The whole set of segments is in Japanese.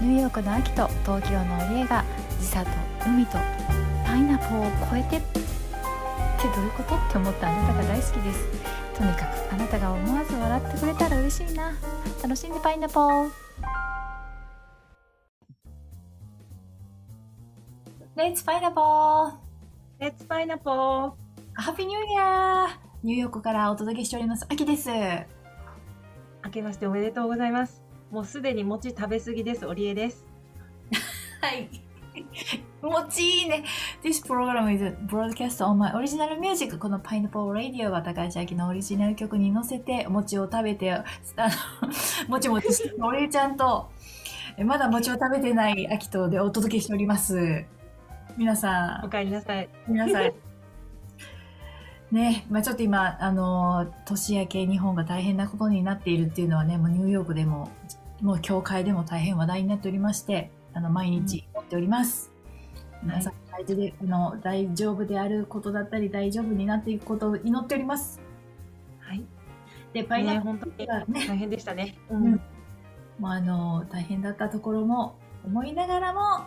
ニューヨークの秋と東京の家が時差と海とパイナポーを超えてってどういうこと？って思ったあなたが大好きです。とにかくあなたが思わず笑ってくれたら嬉しいな。楽しんでパイナポー。レッツパイナポーレッツパイナポーハッピーニューイヤーニューヨークからお届けしております秋です。明けましておめでとうございますもうすでに餅食べ過ぎです。オリエです。はい。餅いいね。This program is broadcast on my original music. この Pineapple Radio は高橋明のオリジナル曲に乗せて、餅を食べて、あの、もちもちしてお礼ちゃんと、まだ餅を食べてない秋とでお届けしております。皆さん。お帰りなさい。皆さん。ね、まあちょっと今、あの、年明け日本が大変なことになっているっていうのはね、もうニューヨークでももう教会でも大変話題になっておりまして、あの、毎日持っております。うん、皆さん、大事で、あの、大丈夫であることだったり、大丈夫になっていくことを祈っております。はい。で、パイナップルがね、大変でしたね。うん。もうあの、大変だったところも思いながらも、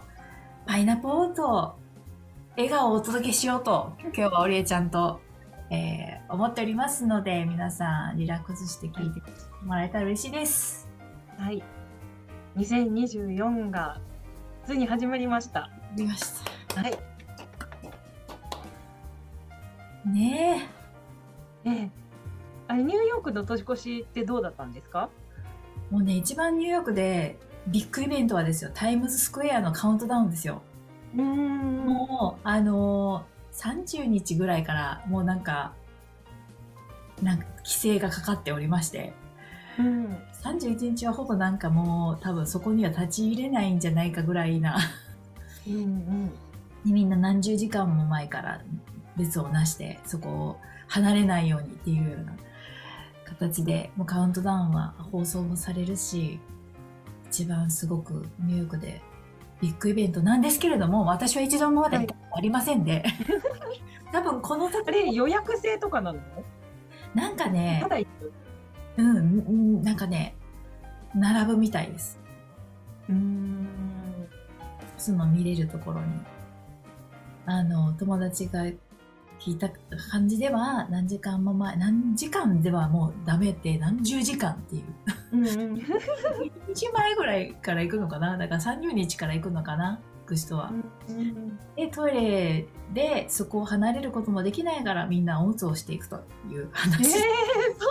パイナポーと笑顔をお届けしようと、今日はオリエちゃんと、えー、思っておりますので、皆さんリラックスして聞いてもらえたら嬉しいです。はい。2024がついに始まりました。りました。はい。ねえ。ねえ。あれ、ニューヨークの年越しってどうだったんですか？もうね、一番ニューヨークでビッグイベントはですよ、タイムズスクエアのカウントダウンですよ。うん。もう、あのー、30日ぐらいからもうなんか、なんか規制がかかっておりまして。うん、31日はほぼなんかもう多分そこには立ち入れないんじゃないかぐらいな。うん、みんな何十時間も前から列をなしてそこを離れないようにっていうような形でもうカウントダウンは放送もされるし一番すごくニューヨークでビッグイベントなんですけれども私は一度もまだありませんで、はい、多分この時予約制とかなの？なんかねうん、なんかね、並ぶみたいです。うん。その見れるところに。あの、友達が聞いた感じでは、何時間も前、何時間ではもうダメって、何十時間っていう。うんうん、1前ぐらいから行くのかな？だから30日から行くのかな？行く人は。うんうん、で、トイレでそこを離れることもできないからみんなおむつをしていくという話。えー、そう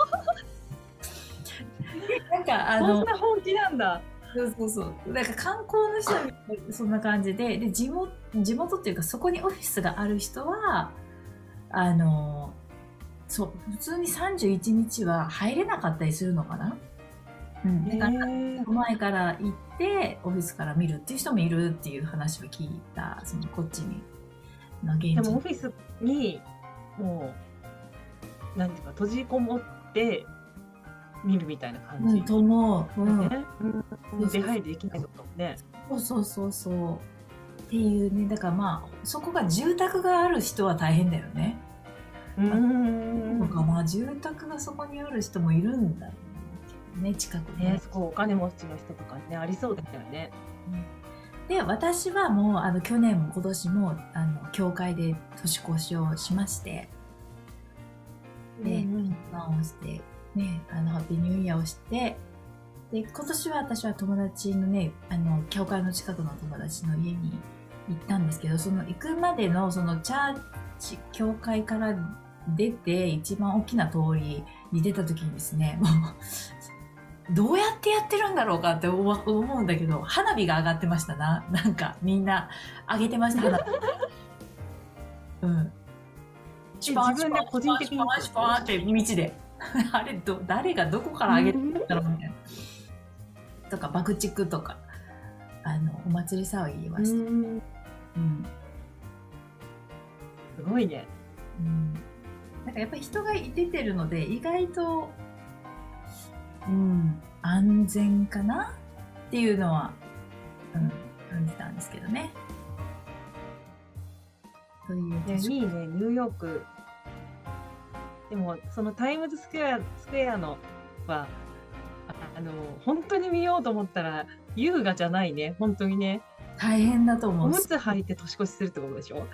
なんかあのそんな本気なんだ。そうそうそう。なんか観光の人はそんな感じでで地元地元っていうかそこにオフィスがある人はあのそう普通に31日は入れなかったりするのかな？うん、だから前から行ってオフィスから見るっていう人もいるっていう話を聞いたそのこっちにの現でもオフィスにもう何ていうか閉じこもって見るみたいな感じ、うん、と思う、うん出入りできないのかもね。そうそうそうそう。っていうね。だからまあそこが住宅がある人は大変だよね。うん。なんかまあ住宅がそこにある人もいるんだよね。近くねねそこお金持ちの人とかねありそうだよね、で私はもうあの去年も今年もあの教会で年越しをしまして。で、うん、をしてね、あの、ハッピーニューイヤーをして、で、今年は私は友達のね、あの、教会の近くの友達の家に行ったんですけど、その行くまでの、そのチャーチ、教会から出て、一番大きな通りに出た時にですね、もう、どうやってやってるんだろうかって思うんだけど、花火が上がってましたな。なんか、みんな、上げてました、花火。うん。自分で個人的に。シュパーパーって道で。あれど誰がどこからあげるんだろうみたいな。とか爆竹とかあのお祭り騒ぎました。うん、すごいね。うん、なんかやっぱり人が出てるので意外と、うん、安全かな？っていうのは、うん、感じたんですけどね。といういいねニューヨークでもそのタイムズスクエアスクエアのはあの本当に見ようと思ったら優雅じゃないね、本当にね。大変だと思う。おむつ履いて年越しするってことでしょ？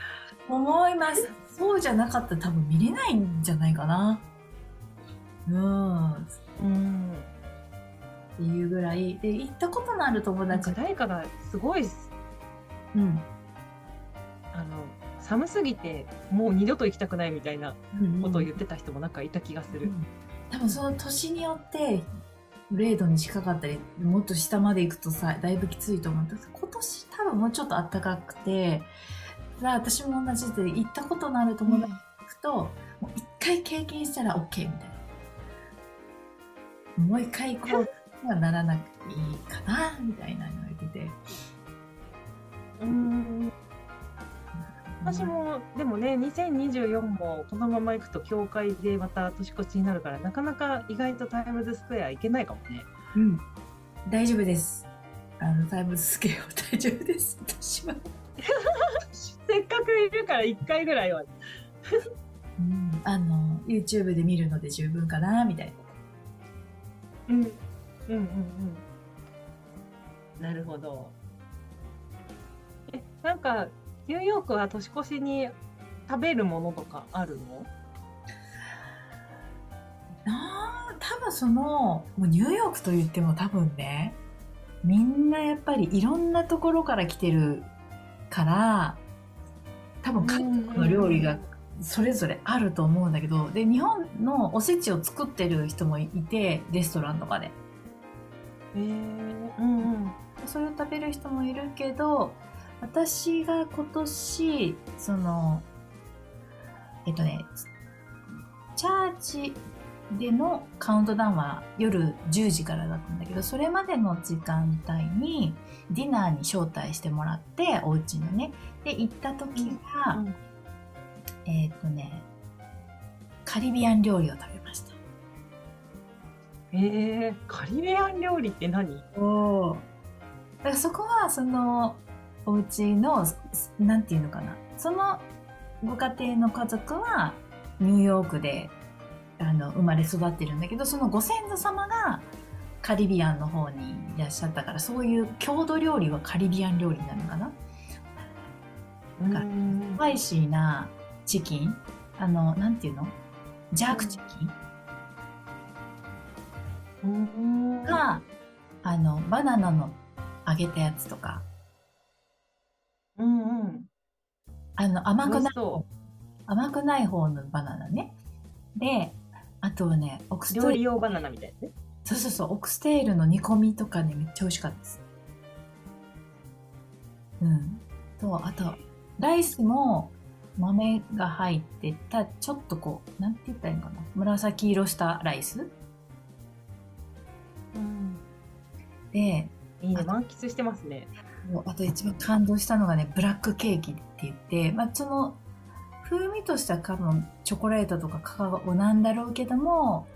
思います。そうじゃなかったら多分見れないんじゃないかな。うん。っうん。ていうぐらい。で、行ったことのある友達か誰かがすごい、うん。あの、寒すぎてもう二度と行きたくないみたいなうんことを言ってた人もなんかいた気がする。多分その年によって0度に近かったりもっと下まで行くとさだいぶきついと思うんです今年多分もうちょっと暖かくてだから私も同じで行ったことのある友達と行くと、もう一回経験したら OK みたいな。もう一回行こうにはならなくていいかなみたいなの言われてて。うん。私も、でもね、2024もこのまま行くと教会でまた年越しになるから、なかなか意外とタイムズスクエア行けないかもね。うん大丈夫ですあのタイムズスケール大丈夫です私は、せっかくいるから1回ぐらいは。うん、あの YouTube で見るので十分かなみたいなうん。うんうんうん。なるほど。え、なんか、ニューヨークは年越しに食べるものとかあるの？ああ、多分その、もうニューヨークと言っても多分ね、みんなやっぱりいろんなところから来てるから、多分各国の料理がそれぞれあると思うんだけど、で、日本のおせちを作ってる人もいて、レストランとかで。へえー、うんうん。それを食べる人もいるけど、私が今年、その、えっとね、チャーチでのカウントダウンは夜10時からだったんだけど、それまでの時間帯にディナーに招待してもらって、お家のね。で、行った時が、うんえっとね、カリビアン料理を食べました。えー、カリビアン料理って何？おだからそこはそのお家のすなんていうのかな。そのご家庭の家族はニューヨークであの生まれ育ってるんだけどそのご先祖様がカリビアンの方にいらっしゃったからそういう郷土料理はカリビアン料理なのかな。なんかうん。スパイシーなチキン？あのなんていうの？ジャークチキン？うん。が、あのバナナの揚げたやつとかあの甘くない甘くない方のバナナね。で、あとはね、オクステ料ール、理用バナナみたいなね。そうそうそう、オクステールの煮込みとかね、めっちゃ美味しかったです。うん。と、あと、ライスも豆が入ってた、ちょっとこう、なんて言ったらいいのかな。紫色したライスうん。で、いいね、あ満喫してますね。あと一番感動したのがね、ブラックケーキって言って、まあ、その、風味としては多分チョコレートとかカカオなんだろうけども、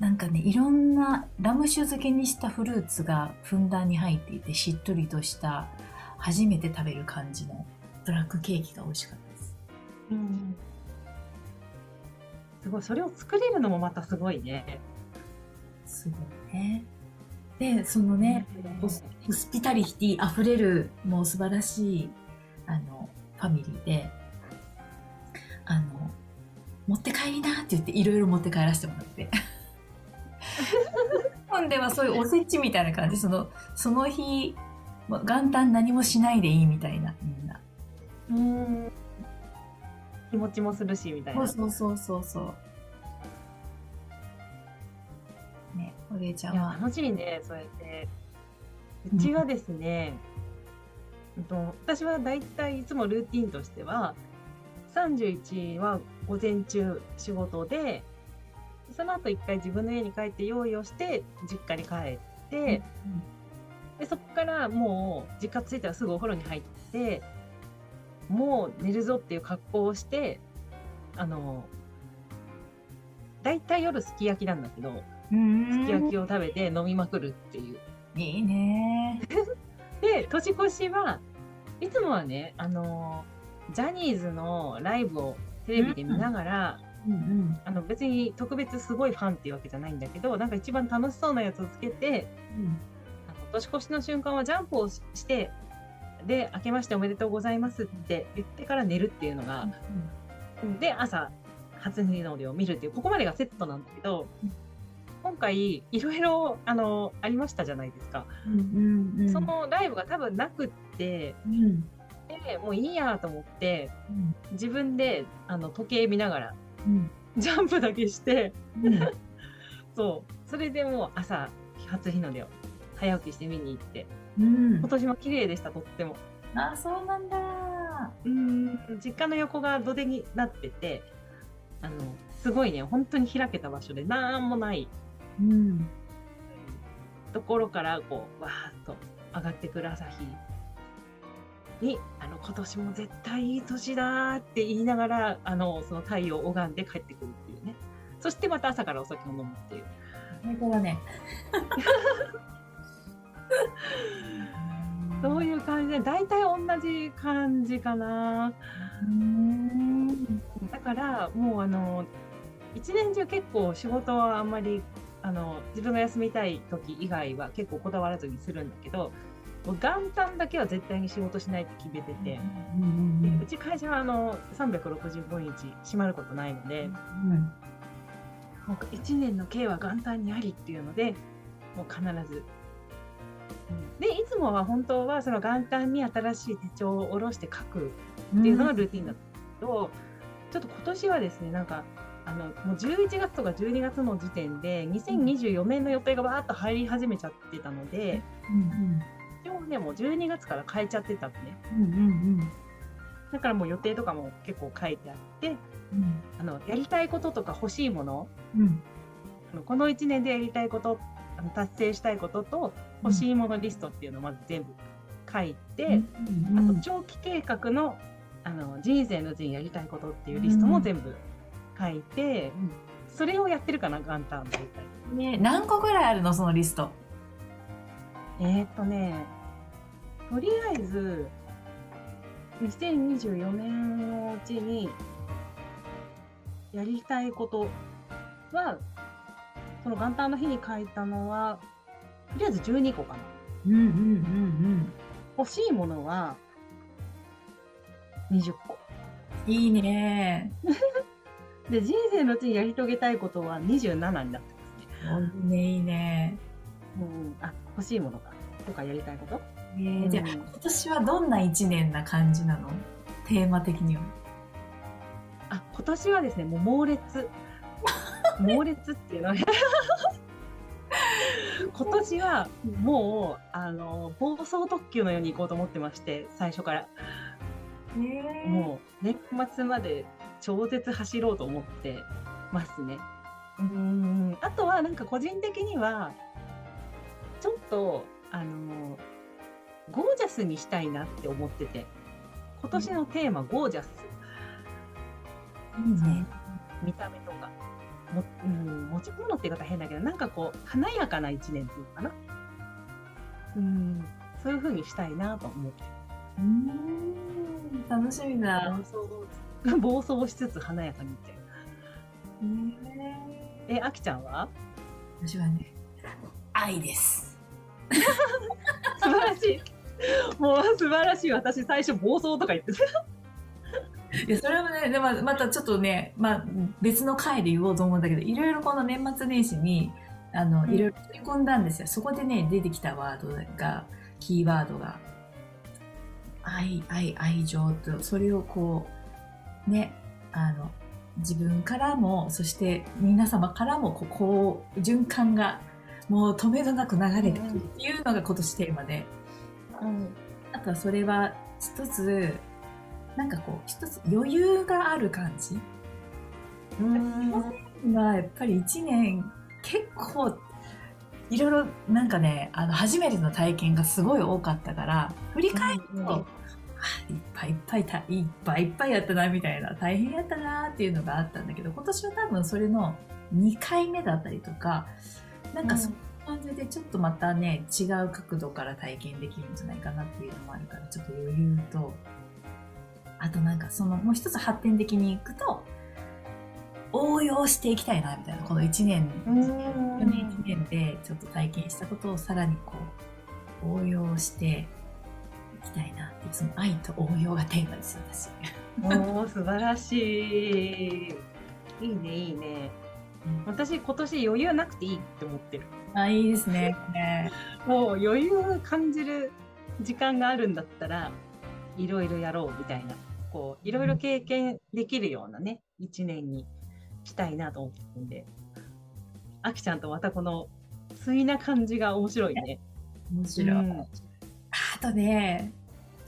なんかね、いろんなラム酒漬けにしたフルーツがふんだんに入っていて、しっとりとした、初めて食べる感じのブラックケーキが美味しかったです。うん。すごい、それを作れるのもまたすごいね。すごいね。で、そのね、ホスピタリティ溢れる、もう素晴らしい、あの、ファミリーで、あの、持って帰りなって言っていろいろ持って帰らせてもらって。日本ではそういうおせちみたいな感じ、その、その日、ま元旦何もしないでいいみたいな、みんな。うん。気持ちもするし、みたいな。そうそうそうそうそう。ね、お礼ちゃいやんは。楽しいね、そうやって。うちはですね、うんと私はだいたいいつもルーティンとしては、31は午前中仕事で、その後一回自分の家に帰って用意をして、実家に帰って、でそこからもう実家着いたらすぐお風呂に入って、もう寝るぞっていう格好をして、あの、だいたい夜すき焼きなんだけど、うんすき焼きを食べて飲みまくるっていう。いいね。で、年越しはいつもはね、あのージャニーズのライブをテレビで見ながら、うんうん。あの別に特別すごいファンっていうわけじゃないんだけど、なんか一番楽しそうなやつをつけて、うん。あの年越しの瞬間はジャンプをしてで明けましておめでとうございますって言ってから寝るっていうのが、で朝初日の出を見るっていうここまでがセットなんだけど、今回いろいろあのありましたじゃないですか、うんうんうん、そのライブが多分なくって、うん。でもういいやと思ってうん。自分であの時計見ながらうん。ジャンプだけしてうん。そう。それでもう朝初日の出を早起きして見に行ってうん。今年も綺麗でしたとっても。あそうなんだ。うん。実家の横が土手になっててあのすごいね本当に開けた場所でなんもないうん。ところからこうわーっと上がってくる朝日にあの今年も絶対いい年だーって言いながらあのその太陽を拝んで帰ってくるっていうね。そしてまた朝からお酒を飲むっていう最高だね。そういう感じで大体同じ感じかな。うん。だからもうあの一年中結構仕事はあんまりあの自分が休みたい時以外は結構こだわらずにするんだけど元旦だけは絶対に仕事しないって決めてて、うんでうち会社はあの365日閉まることないので、もう1年の計は元旦にありっていうのでもう必ず。でいつもは本当はその元旦に新しい手帳を下ろして書くっていうのがルーティンだったんですけど、ちょっと今年はですねなんかあのもう11月とか12月の時点で2024年の予定がわーっと入り始めちゃってたので、うん一応ねもう12月から変えちゃってたのね。うんうんだからもう予定とかも結構書いてあってうん。あのやりたいこととか欲しいものうん。あのこの1年でやりたいことあの達成したいことと欲しいものリストっていうのをまず全部書いて、あと長期計画のあの人生のうちにやりたいことっていうリストも全部書いて、それをやってるかな元旦大体。ね何個ぐらいあるのそのリスト？えー、っとねとりあえず2024年のうちにやりたいことはその元旦の日に書いたのはとりあえず12個かな。うんうんうん欲しいものは20個。うんいいねで、人生のうちにやり遂げたいことは27になってますね。いいねいいねうん、あ、欲しいものか。とかやりたいこと？えーじゃあうん今年はどんな一年な感じなの？テーマ的にはあ、今年はですね、もう猛烈。猛烈っていうのは 今年はもう、あの、暴走特急のように行こうと思ってまして、最初から。えもう、年末まで超絶走ろうと思ってますね。うん、あとはなんか個人的には、ちょっと、あの、ゴージャスにしたいなって思ってて、今年のテーマ、ゴージャス。いいね見た目とか。もうん、持ち物って言い方変だけど、なんかこう、華やかな一年っていうのかな。うん、そういう風にしたいなと思って。うーん楽しみだ暴走暴走しつつ華やかにって。え、あきちゃんは？私はね愛です素晴らしい。もう素晴らしい。私最初暴走とか言ってた。いやそれもねでもまたちょっとね、まあ、別の回で言おうと思うんだけどいろいろこの年末年始にあのうんいろいろ取り込んだんですよそこでね出てきたワードがキーワードが愛愛愛情とそれをこうねあの自分からもそして皆様からもこうこう循環がもう止めどなく流れてくるっていうのが今年テーマで。うん。あとはそれは一つ、なんかこう、一つ余裕がある感じうん。が、やっぱり一年結構、いろいろなんかね、あの、初めての体験がすごい多かったから、振り返ると、いっぱいいっぱいた、いっぱいいっぱいやったな、みたいな、大変やったなっていうのがあったんだけど、今年は多分それの2回目だったりとか、なんかそんな感じでちょっとまたね、違う角度から体験できるんじゃないかなっていうのもあるから、ちょっと余裕と、あとなんかその、もう一つ発展的にいくと、応用していきたいな、みたいな。この1年、うん去年1年でちょっと体験したことをさらにこ応用していきたいなってその愛と応用がテーマですよ私。おー素晴らしい。いいねいいね。私今年余裕なくていいって思ってる。あいいですね。ねもう余裕感じる時間があるんだったらいろいろやろうみたいな。こういろいろ経験できるようなね一年にしたいなと思ってるんで。あきちゃんとまたこの対な感じが面白いね。面白い、うん。あとね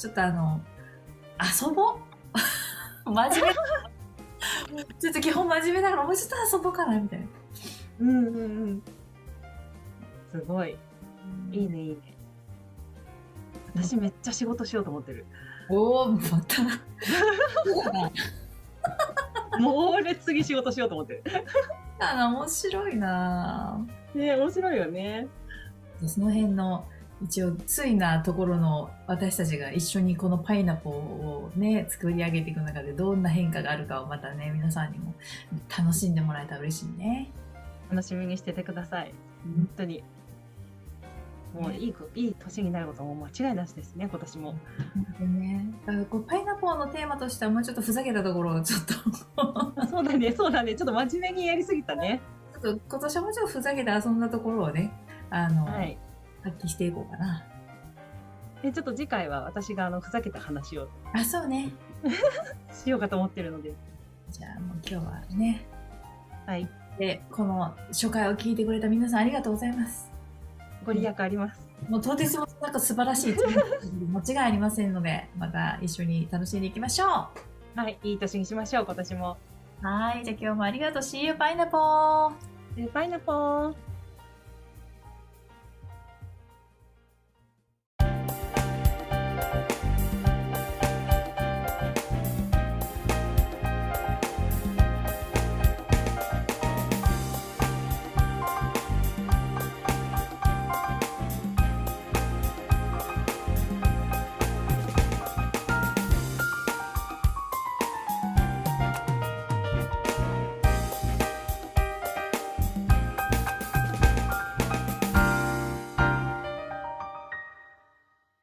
ちょっとあの遊ぼう？真面目？ちょっと基本真面目だからもうちょっと遊ぼうかなみたいな。うんうんうん。すごい。いいねいいね。私めっちゃ仕事しようと思ってる。おおまた。猛烈次仕事しようと思ってる。あの面白いなね面白いよね。その辺の一応ついなところの私たちが一緒にこのパイナポーをね作り上げていく中でどんな変化があるかをまたね皆さんにも楽しんでもらえたら嬉しいね。楽しみにしててください。本当に。もういいこいい年になることも間違いなしですね今年も。でね、だからこうパイナポーのテーマとしてはもうちょっとふざけたところをちょっと。あそうだねそうだね。ちょっと真面目にやりすぎたね。ちょっと今年はもうちょっとふざけて遊んだところをねあの、はい発揮していこうかな。でちょっと次回は私があのふざけた話をあそうね。しようかと思ってるのでじゃあもう今日はねはいでこの初回を聞いてくれた皆さんありがとうございます。ご利益ありますもうとてつもなく素晴らしい間違いありませんので、また一緒に楽しんでいきましょはいいい年にしましょう今年もう。はい、じゃあ今日もありがとう。See you, パイナポー。でパイナポー